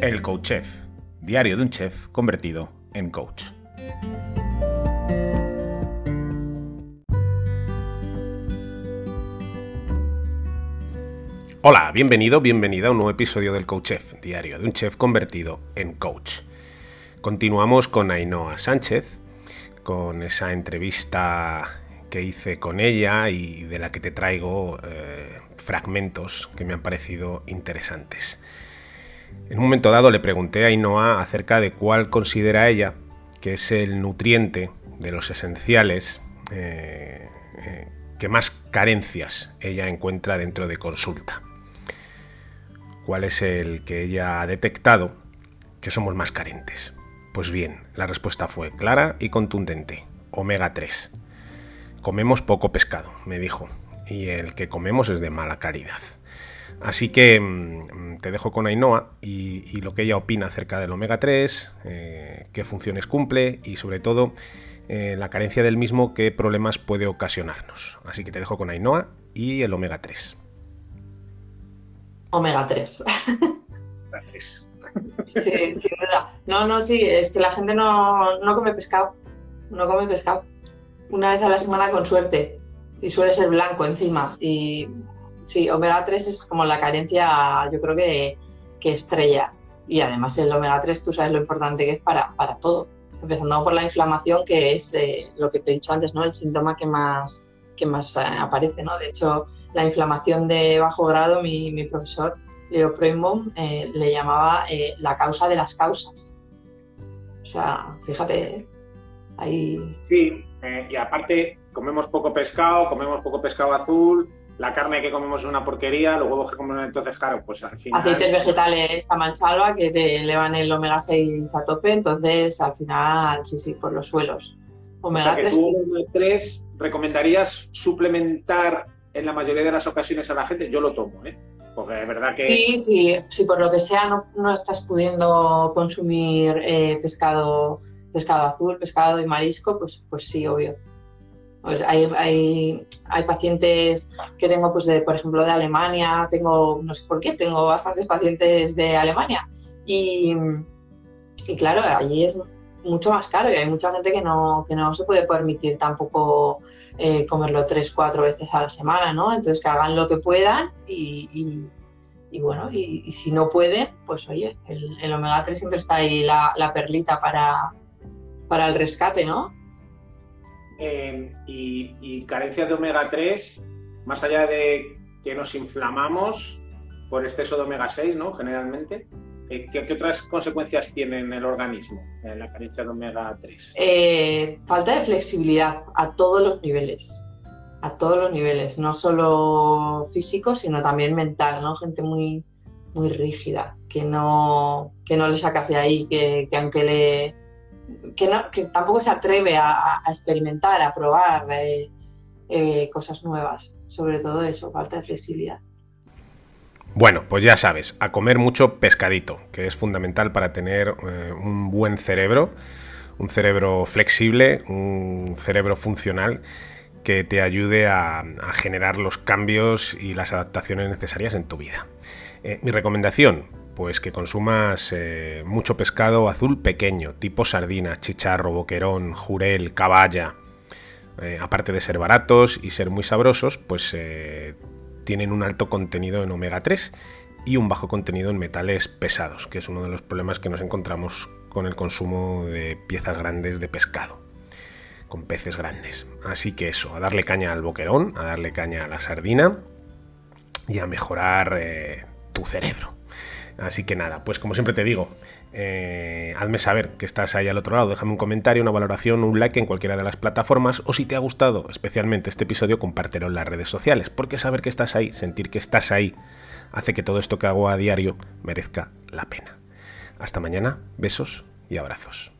El Coach Chef, diario de un chef convertido en coach. Hola, bienvenido, bienvenida a un nuevo episodio del Coach Chef, diario de un chef convertido en coach. Continuamos con Ainhoa Sánchez, con esa entrevista que hice con ella y de la que te traigo eh, fragmentos que me han parecido interesantes. En un momento dado le pregunté a Ainhoa acerca de cuál considera ella que es el nutriente de los esenciales eh, eh, que más carencias ella encuentra dentro de consulta. ¿Cuál es el que ella ha detectado que somos más carentes? Pues bien, la respuesta fue clara y contundente. Omega 3. Comemos poco pescado, me dijo, y el que comemos es de mala calidad. Así que mm, te dejo con Ainhoa y, lo que ella opina acerca del omega 3, eh, qué funciones cumple y sobre todo eh, la carencia del mismo, qué problemas puede ocasionarnos. Así que te dejo con Ainhoa y el omega 3. Omega 3. sí, sin duda. No, no, sí, es que la gente no, no come pescado. No come pescado. Una vez a la semana con suerte. Y suele ser blanco encima. Y sí, omega 3 es como la carencia, yo creo que, que estrella. Y además el omega 3, tú sabes lo importante que es para, para todo. Empezando por la inflamación, que es eh, lo que te he dicho antes, ¿no? El síntoma que más, que más eh, aparece, ¿no? De hecho, la inflamación de bajo grado, mi, mi profesor Leo Proimbaum eh, le llamaba la causa de las causas. O sea, fíjate, ahí... Sí, y aparte comemos poco pescado, comemos poco pescado azul, la carne que comemos es una porquería, los huevos que comemos entonces, claro, pues al final... Aceites vegetales salva que te elevan el omega 6 a tope, entonces al final, sí, sí, por los suelos. Omega o sea, que 3... tú, omega 3 recomendarías suplementar en la mayoría de las ocasiones a la gente, yo lo tomo, ¿eh? Porque es verdad que... Sí, sí, si por lo que sea no, no estás pudiendo consumir eh, pescado, pescado azul, pescado y marisco, pues, pues sí, obvio. Pues hay, hay, hay, pacientes que tengo, pues de, por ejemplo, de Alemania, tengo, no sé por qué, tengo bastantes pacientes de Alemania. Y, y claro, allí es mucho más caro y hay mucha gente que no, que no se puede permitir tampoco eh, comerlo tres, cuatro veces a la semana, ¿no? Entonces que hagan lo que puedan y, y, bueno, y, si no pueden, pues oye, el, el omega 3 siempre está ahí la, la perlita para, para el rescate, ¿no? Eh, y, y, carencia de omega 3, más allá de que nos inflamamos por exceso de omega 6, ¿no? Generalmente. ¿Qué, qué otras consecuencias tiene en el organismo eh, la carencia de omega 3? Eh, falta de flexibilidad a todos los niveles. A todos los niveles, no solo físico, sino también mental, ¿no? Gente muy, muy rígida, que no, que no le sacas de ahí, que, que aunque le, que, no, que tampoco se atreve a, experimentar, a probar eh, eh, cosas nuevas. Sobre todo eso, falta de flexibilidad. Bueno, pues ya sabes, a comer mucho pescadito, que es fundamental para tener eh, un buen cerebro, un cerebro flexible, un cerebro funcional que te ayude a, generar los cambios y las adaptaciones necesarias en tu vida. Mi recomendación, pues que consumas eh, mucho pescado azul pequeño, tipo sardinas, chicharro, boquerón, jurel, caballa. Eh, aparte de ser baratos y ser muy sabrosos, pues eh, tienen un alto contenido en omega 3 y un bajo contenido en metales pesados, que es uno de los problemas que nos encontramos con el consumo de piezas grandes de pescado, con peces grandes. Así que eso, a darle caña al boquerón, a darle caña a la sardina y a mejorar tu cerebro. Así que nada, pues como siempre te digo, eh, hazme saber que estás ahí al otro lado, déjame un comentario, una valoración, un like en cualquiera de las plataformas o si te ha gustado especialmente este episodio, compártelo en las redes sociales, porque saber que estás ahí, sentir que estás ahí, hace que todo esto que hago a diario merezca la pena. Hasta mañana, besos y abrazos.